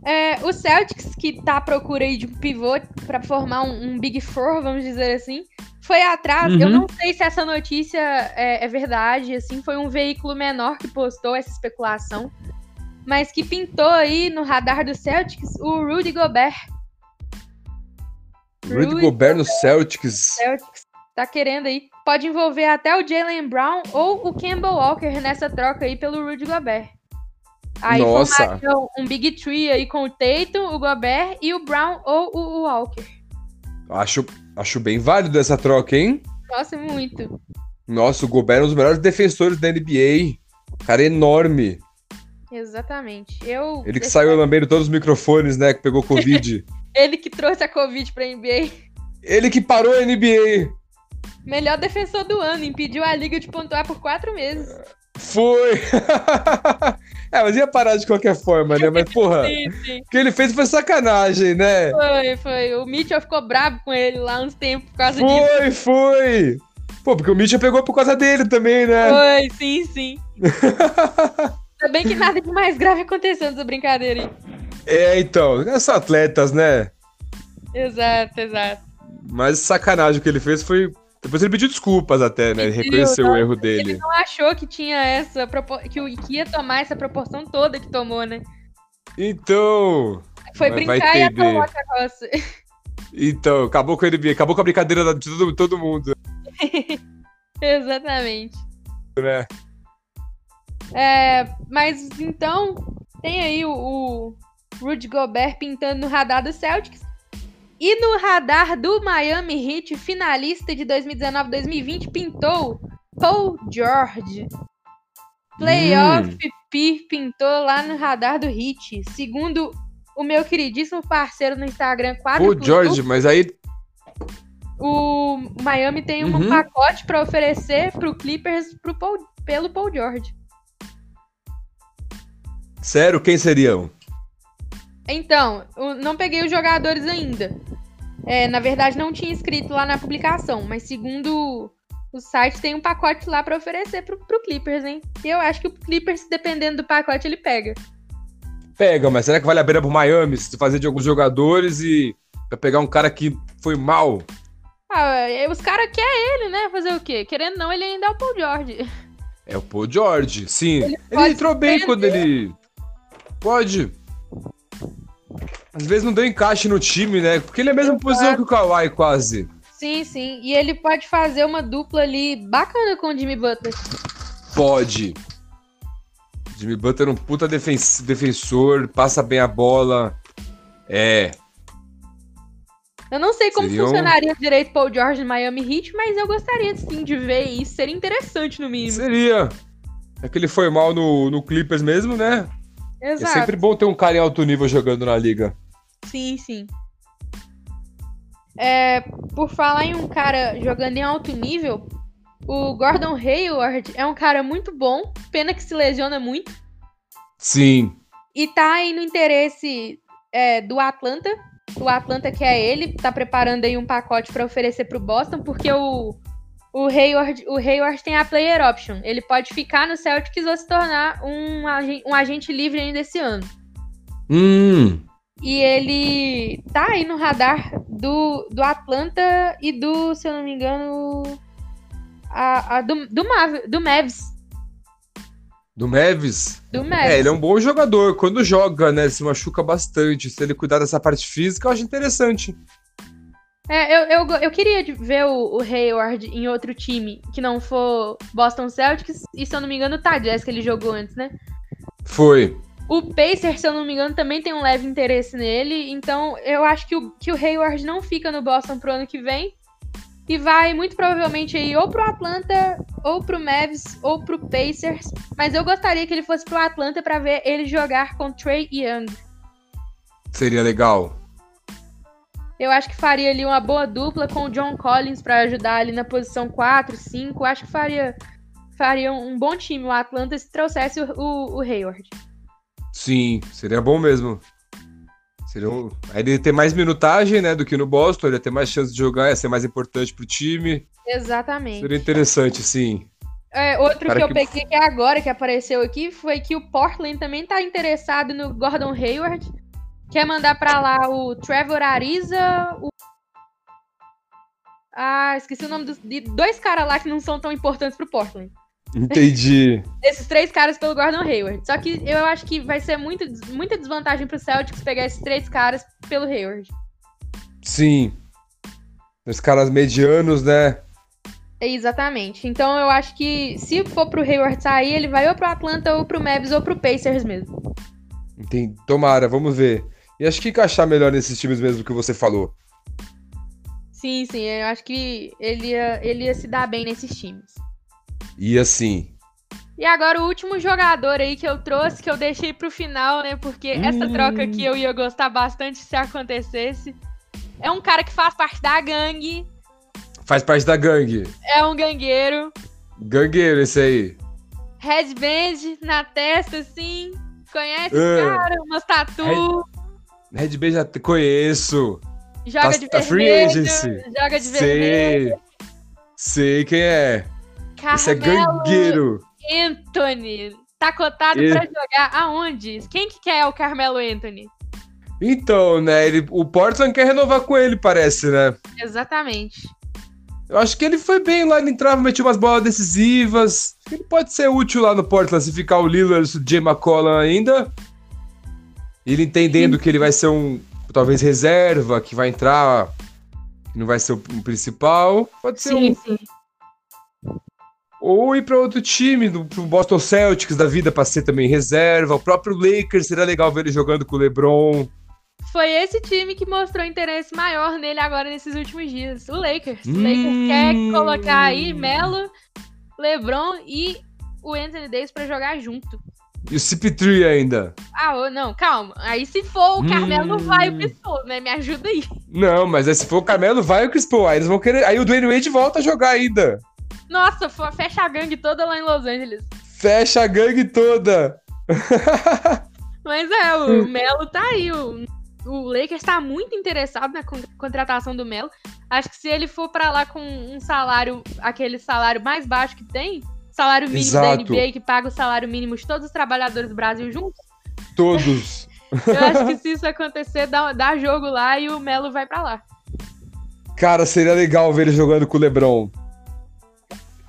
É, o Celtics, que tá à procura aí de um pivô pra formar um, um Big Four, vamos dizer assim, foi atrás. Eu Uhum. não sei se essa notícia é, é verdade, assim, foi um veículo menor que postou essa especulação, mas que pintou aí no radar do Celtics o Rudy Gobert. Rudy Rudy Gobert no Celtics. Celtics tá querendo aí. Pode envolver até o Jalen Brown ou o Campbell Walker nessa troca aí pelo Rudy Gobert. Aí Nossa. um Big Tree aí com o Tatum, o Gobert e o Brown ou o, Walker. Acho, acho bem válido essa troca, hein? Nossa, muito. Nossa, o Gobert é um dos melhores defensores da NBA. Cara enorme. Exatamente. Eu, Ele que saiu lambendo todos os microfones, né? Que pegou Covid. ele que trouxe a Covid pra NBA. Ele que parou a NBA. Melhor defensor do ano, impediu a liga de pontuar por quatro meses. Foi. é, mas ia parar de qualquer forma, né? Mas, porra, Sim, sim. o que ele fez foi sacanagem, né? Foi, foi. O Mitchell ficou bravo com ele lá uns tempos por causa disso. Foi, foi. Pô, porque o Mitchell pegou por causa dele também, né? Foi, sim, sim. Bem que nada de mais grave aconteceu nessa brincadeira aí. É, então, são atletas, né? Exato, exato. Mas sacanagem o que ele fez foi. Depois ele pediu desculpas até, né? Ele reconheceu o nossa, erro Ele dele. não achou que tinha essa que, o- que ia tomar essa proporção toda que tomou, né? Então. Foi brincar e atolou a carroça. Então, acabou com a NBA, acabou com a brincadeira de todo, todo mundo, Exatamente. né? É, mas então, tem aí o, o, Rudy Gobert pintando no radar do Celtics. E no radar do Miami Heat, finalista de 2019-2020, pintou Paul George. Playoff Hum. P pintou lá no radar do Heat. Segundo o meu queridíssimo parceiro no Instagram, Pô, George, mas aí. o Miami tem um Uhum. pacote pra oferecer pro Clippers pro Paul- pelo Paul George. Sério, quem seriam? Então, não peguei os jogadores ainda. É, na verdade, não tinha escrito lá na publicação, mas segundo o site, tem um pacote lá pra oferecer pro, pro Clippers, hein? E eu acho que o Clippers, dependendo do pacote, ele pega. Pega, mas será que vale a pena pro Miami se fazer de alguns jogadores e pra pegar um cara que foi mal? Ah, é, os caras querem ele, né? Fazer o quê? Querendo ou não, ele ainda é o Paul George. É o Paul George, sim. Ele, pode entrou bem quando ele. Pode. Às vezes não deu encaixe no time, né? Porque ele é a mesma posição que o Kawhi, quase. Sim, sim. E ele pode fazer uma dupla ali bacana com o Jimmy Butler. Pode. Jimmy Butler é um puta defen- defensor, passa bem a bola. É. Eu não sei como funcionaria direito o Paul George no Miami Heat, mas eu gostaria sim de ver isso. Seria interessante no mínimo. Seria. É que ele foi mal no, no Clippers mesmo, né? É Exato. sempre bom ter um cara em alto nível jogando na liga. Sim, sim. É, por falar em um cara jogando em alto nível, o Gordon Hayward é um cara muito bom, pena que se lesiona muito, Sim. e tá aí no interesse é, do Atlanta. O Atlanta quer ele, tá preparando aí um pacote pra oferecer pro Boston, porque o, o, Hayward, o Hayward tem a player option. Ele pode ficar no Celtics ou se tornar um, agen- um agente livre ainda esse ano. Hum. E ele tá aí no radar do, do Atlanta e do, se eu não me engano, a, a do, do, Mav, do Mavs. Do Mavis? Do Mavs. É, ele é um bom jogador. Quando joga, né? Se machuca bastante. Se ele cuidar dessa parte física, eu acho interessante. É, eu, eu, eu queria ver o, o Hayward em outro time que não for Boston Celtics. E se eu não me engano, tá, Jazz, que ele jogou antes, né? Foi. O Pacers, se eu não me engano, também tem um leve interesse nele. Então, eu acho que o, que o Hayward não fica no Boston pro ano que vem. E vai muito provavelmente aí ou pro Atlanta, ou pro Mavs, ou pro Pacers. Mas eu gostaria que ele fosse pro Atlanta pra ver ele jogar com Trey Young. Seria legal. Eu acho que faria ali uma boa dupla com o John Collins pra ajudar ali na posição 4, 5. Acho que faria, faria um bom time o Atlanta se trouxesse o, o, o Hayward. Sim, seria bom mesmo. Seria um... Aí ele ia ter mais minutagem, né, do que no Boston, ele ia ter mais chance de jogar, ia ser mais importante pro time. Exatamente. Seria interessante, sim. É, outro Cara que eu que- peguei que é agora, que apareceu aqui, foi que o Portland também tá interessado no Gordon Hayward. Quer mandar pra lá o Trevor Ariza, o... Ah, esqueci o nome dos, de dois caras lá que não são tão importantes pro Portland. Entendi. Esses três caras pelo Gordon Hayward. Só que eu acho que vai ser muito, muita desvantagem pro Celtics pegar esses três caras pelo Hayward. Sim. Os caras medianos, né? Exatamente. Então eu acho que se for pro Hayward sair, ele vai ou pro Atlanta, ou pro Mavs, ou pro Pacers mesmo. Entendi. Tomara, vamos ver. E acho que encaixar melhor nesses times mesmo que você falou. Sim, sim. Eu acho que ele ia, ele ia se dar bem nesses times. E assim. E agora o último jogador aí que eu trouxe, que eu deixei pro final, né? Porque essa Hum. troca aqui eu ia gostar bastante se acontecesse. É um cara que faz parte da gangue, Faz parte da gangue. é um gangueiro, Gangueiro esse aí. headband na testa, assim. Conhece É. o cara, umas tatu, Red Bay já conheço. joga tá- de tá free vermelho, agency. joga de vermelho. Sei. Sei quem é. Esse é Carmelo gangueiro. Anthony. Tá cotado Ele- pra jogar aonde? Quem que quer o Carmelo Anthony? Então, né? Ele, o Portland quer renovar com ele, parece, né? Exatamente. Eu acho que ele foi bem lá, ele entrava, metia umas bolas decisivas. Ele pode ser útil lá no Portland se ficar o Lillard, o Jay McCollum ainda. Ele entendendo que ele vai ser um, talvez, reserva, que vai entrar, que não vai ser o, principal. Pode ser um, sim. Ou ir para outro time, do pro Boston Celtics da vida para ser também reserva. O próprio Lakers seria legal ver ele jogando com o LeBron. Foi esse time que mostrou interesse maior nele agora nesses últimos dias. O Lakers. O Lakers Hum. quer colocar aí Melo, LeBron e o Anthony Davis pra jogar junto. E o CP3 ainda. Ah, não, calma. Aí se for o Carmelo, Hum. vai o Pistol, né? Me ajuda aí. Não, mas aí se for o Carmelo, vai o Chris Paul. Aí eles vão querer. Aí o Dwayne Wade volta a jogar ainda. Nossa, fecha a gangue toda lá em Los Angeles. Fecha a gangue toda. Mas é, o Melo tá aí. O, o Lakers tá muito interessado na con- contratação do Melo. Acho que se ele for pra lá com um salário, aquele salário mais baixo que tem, salário mínimo Exato. da NBA, que paga o salário mínimo de todos os trabalhadores do Brasil juntos, Todos. eu acho que se isso acontecer, dá, dá jogo lá e o Melo vai pra lá. Cara, seria legal ver ele jogando com o LeBron.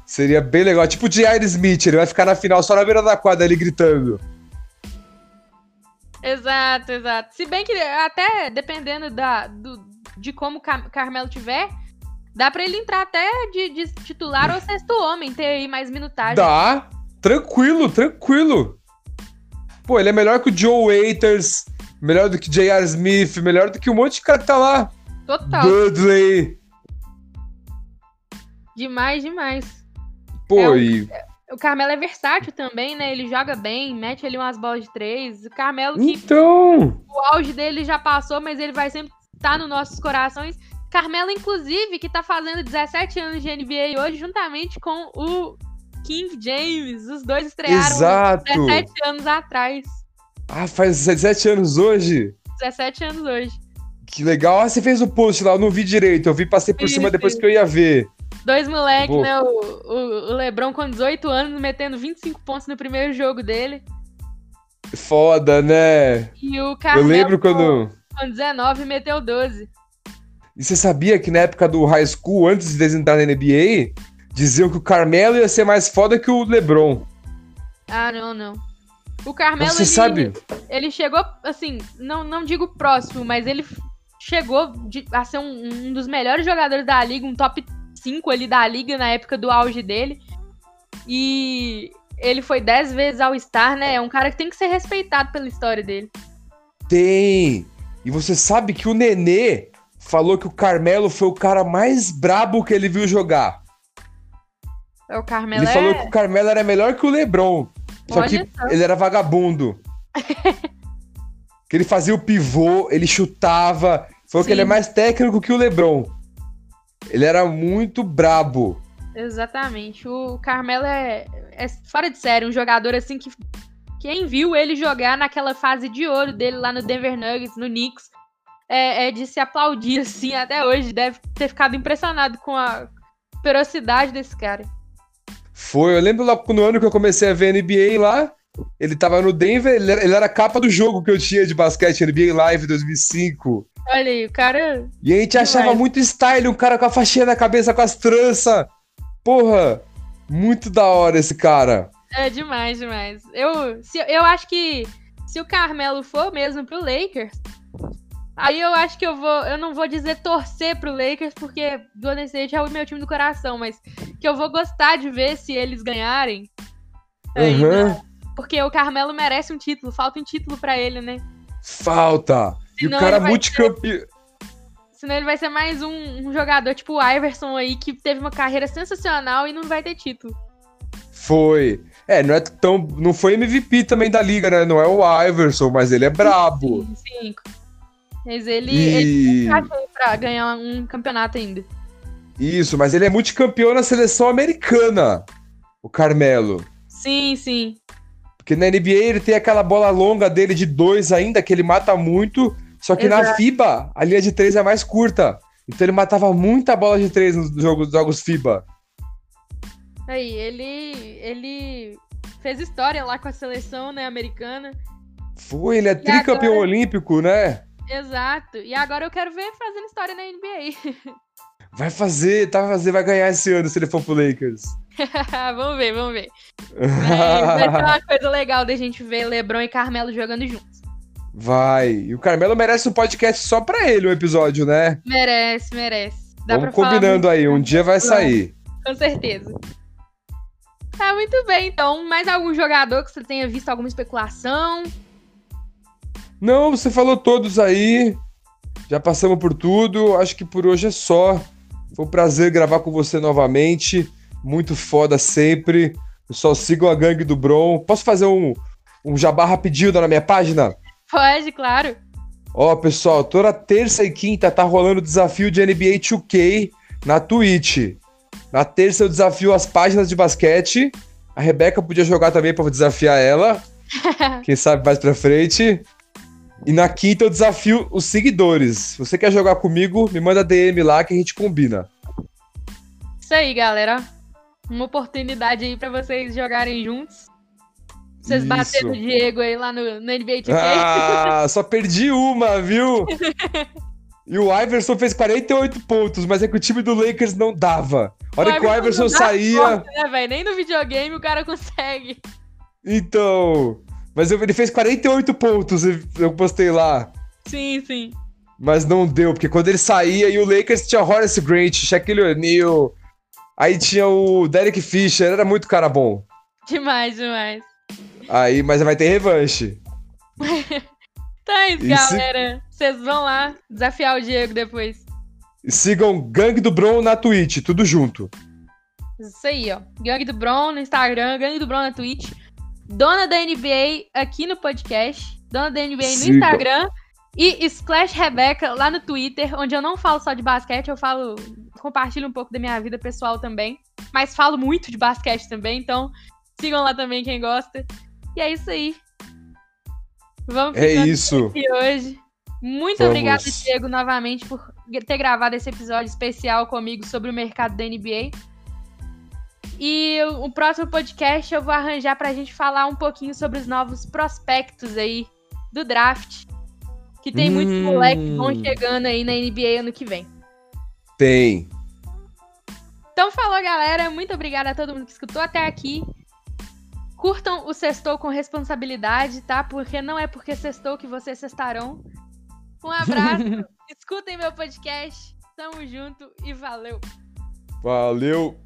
Seria bem legal. Tipo o J.R. Smith, ele vai ficar na final só na beira da quadra ali gritando. Exato, exato. Se bem que até dependendo da, do, de como o Car- Carmelo tiver, dá pra ele entrar até de, de titular ou sexto homem, ter aí mais minutagem. Dá. Tranquilo, tranquilo. Pô, ele é melhor que o Joe Waiters, melhor do que J.R. Smith, melhor do que um monte de cara que tá lá. Total. Dudley. Demais, demais. Pô, É o- e. O Carmelo é versátil também, né? Ele joga bem, mete ali umas bolas de três. O Carmelo, que Então. o auge dele já passou, mas ele vai sempre estar nos nossos corações. Carmelo, inclusive, que tá fazendo 17 anos de NBA hoje, juntamente com o King James. Os dois estrearam Exato. 17 anos atrás. Ah, faz 17 anos hoje. 17 anos hoje. Que legal. Ah, você fez o post lá, eu não vi direito. Eu vi, passei por Isso, cima depois isso. que eu ia ver. Dois moleques, né? O, o, Lebron com 18 anos, metendo 25 pontos no primeiro jogo dele. Foda, né? E o Eu Carmelo lembro quando. com 19 meteu 12. E você sabia que na época do high school, antes de entrar na NBA, diziam que o Carmelo ia ser mais foda que o LeBron. Ah, não, não. O Carmelo, Você ele, sabe? ele chegou, assim, não, não digo próximo, mas ele chegou de- a ser um, um dos melhores jogadores da liga, um top 5 ali da liga na época do auge dele. E ele foi 10 vezes ao Star, né? É um cara que tem que ser respeitado pela história dele. Tem. E você sabe que o Nenê falou que o Carmelo foi o cara mais brabo que ele viu jogar. O Carmelo Ele é... falou que o Carmelo era melhor que o LeBron. Só Olha que só. ele era vagabundo. que ele fazia o pivô, ele chutava. Falou Sim. que ele é mais técnico que o LeBron. Ele era muito brabo. Exatamente. O Carmelo é, é fora de série, um jogador assim que quem viu ele jogar naquela fase de ouro dele lá no Denver Nuggets, no Knicks, é, é de se aplaudir assim até hoje. Deve ter ficado impressionado com a ferocidade desse cara. Foi, eu lembro lá no ano que eu comecei a ver NBA lá. Ele tava no Denver, ele era, ele era a capa do jogo que eu tinha de basquete NBA Live 2005. Olha aí, o cara. E a gente Demais. achava muito style, um cara com a faixinha na cabeça, com as tranças. Porra, muito da hora esse cara. É demais, demais. Eu, se, eu acho que se o Carmelo for mesmo pro Lakers, aí eu acho que eu vou. Eu não vou dizer torcer pro Lakers, porque Golden State é o meu time do coração, mas que eu vou gostar de ver se eles ganharem. ainda. Uhum. Porque o Carmelo merece um título, falta um título pra ele, né? Falta. E o Senão cara multicampeão. Senão ele vai ser mais um, um jogador tipo o Iverson aí, que teve uma carreira sensacional e não vai ter título. Foi. É, não é tão. Não foi MVP também da liga, né? Não é o Iverson, mas ele é brabo. Sim, sim. Mas ele, ele E. aí pra ganhar um campeonato ainda. Isso, mas ele é multicampeão na seleção americana. O Carmelo. Sim, sim. Porque na NBA ele tem aquela bola longa dele de dois ainda, que ele mata muito. Só que na Exato. FIBA, a linha de três é mais curta. Então ele matava muita bola de três nos jogos, jogos FIBA. Aí, ele, ele fez história lá com a seleção, né, americana. Foi, ele é tricampeão agora- olímpico, né? Exato. E agora eu quero ver fazendo história na NBA. Vai fazer, tá vai fazer, vai ganhar esse ano se ele for pro Lakers. vamos ver, vamos ver. Mas vai ser uma coisa legal da gente ver LeBron e Carmelo jogando juntos. Vai. E o Carmelo merece um podcast só pra ele, um episódio, né? Merece, merece. Dá Vamos combinando aí, um dia vai sair. Com certeza. Tá muito bem, então. Mais algum jogador que você tenha visto alguma especulação? Não, você falou todos aí. Já passamos por tudo. Acho que por hoje é só. Foi um prazer gravar com você novamente. Muito foda sempre. Pessoal, sigam a gangue do Bron. Posso fazer um, um jabá rapidinho na minha página? Pode, claro. Ó, pessoal, toda terça e quinta tá rolando o desafio de NBA 2K na Twitch. Na terça eu desafio as páginas de basquete. A Rebeca podia jogar também para desafiar ela. Quem sabe mais pra frente. E na quinta eu desafio os seguidores. Se você quer jogar comigo, me manda DM lá que a gente combina. Isso aí, galera. Uma oportunidade aí para vocês jogarem juntos. Vocês bateram o Diego aí lá no, no NBA 2K. Ah, só perdi uma, viu? e o Iverson fez 48 pontos, mas é que o time do Lakers não dava. A hora o que o Iverson saía. Né, Nem no videogame o cara consegue. Então. Mas eu, ele fez 48 pontos, eu postei lá. Sim, sim. Mas não deu, porque quando ele saía e o Lakers tinha Horace Grant, Shaquille O'Neal, aí tinha o Derek Fisher, era muito cara bom. Demais, demais. Aí, mas vai ter revanche. então é isso, galera. Vocês vão lá desafiar o Diego depois. Sigam Gangue do Bron na Twitch, tudo junto. Isso aí, ó. Gangue do Bron no Instagram, Gangue do Bron na Twitch. Dona da NBA aqui no podcast. Dona da NBA no. Instagram. E Splash Rebeca lá no Twitter, onde eu não falo só de basquete, eu falo. Compartilho um pouco da minha vida pessoal também. Mas falo muito de basquete também, então sigam lá também quem gosta. E é isso aí. Vamos é isso. aqui hoje. Muito Vamos. obrigada, Diego, novamente, por ter gravado esse episódio especial comigo sobre o mercado da NBA. E o próximo podcast eu vou arranjar pra gente falar um pouquinho sobre os novos prospectos aí do draft. Que tem hum. muitos moleques que vão chegando aí na NBA ano que vem. Tem. Então falou, galera. Muito obrigada a todo mundo que escutou até aqui. Curtam o Sextou com responsabilidade, tá? Porque não é porque sextou que vocês cestarão. Um abraço, escutem meu podcast. Tamo junto e valeu. Valeu.